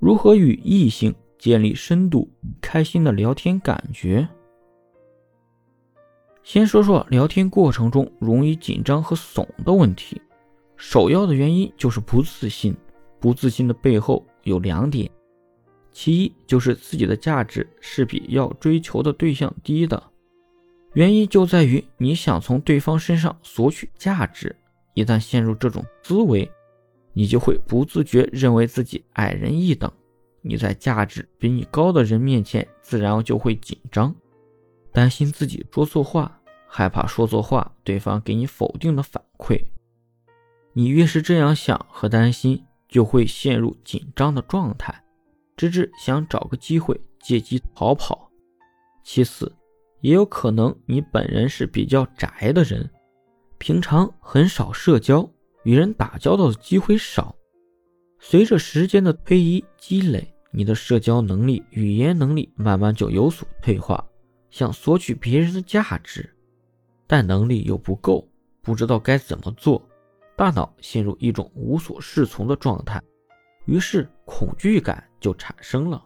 如何与异性建立深度、开心的聊天感觉？先说说聊天过程中容易紧张和怂的问题。首要的原因就是不自信，不自信的背后有两点：其一就是自己的价值是比要追求的对象低的，原因就在于你想从对方身上索取价值，一旦陷入这种思维。你就会不自觉认为自己矮人一等，你在价值比你高的人面前，自然就会紧张，担心自己说错话，害怕说错话对方给你否定的反馈。你越是这样想和担心，就会陷入紧张的状态，直至想找个机会借机逃跑。其次，也有可能你本人是比较宅的人，平常很少社交。与人打交道的机会少，随着时间的推移积累，你的社交能力、语言能力慢慢就有所退化。想索取别人的价值，但能力又不够，不知道该怎么做，大脑陷入一种无所适从的状态，于是恐惧感就产生了。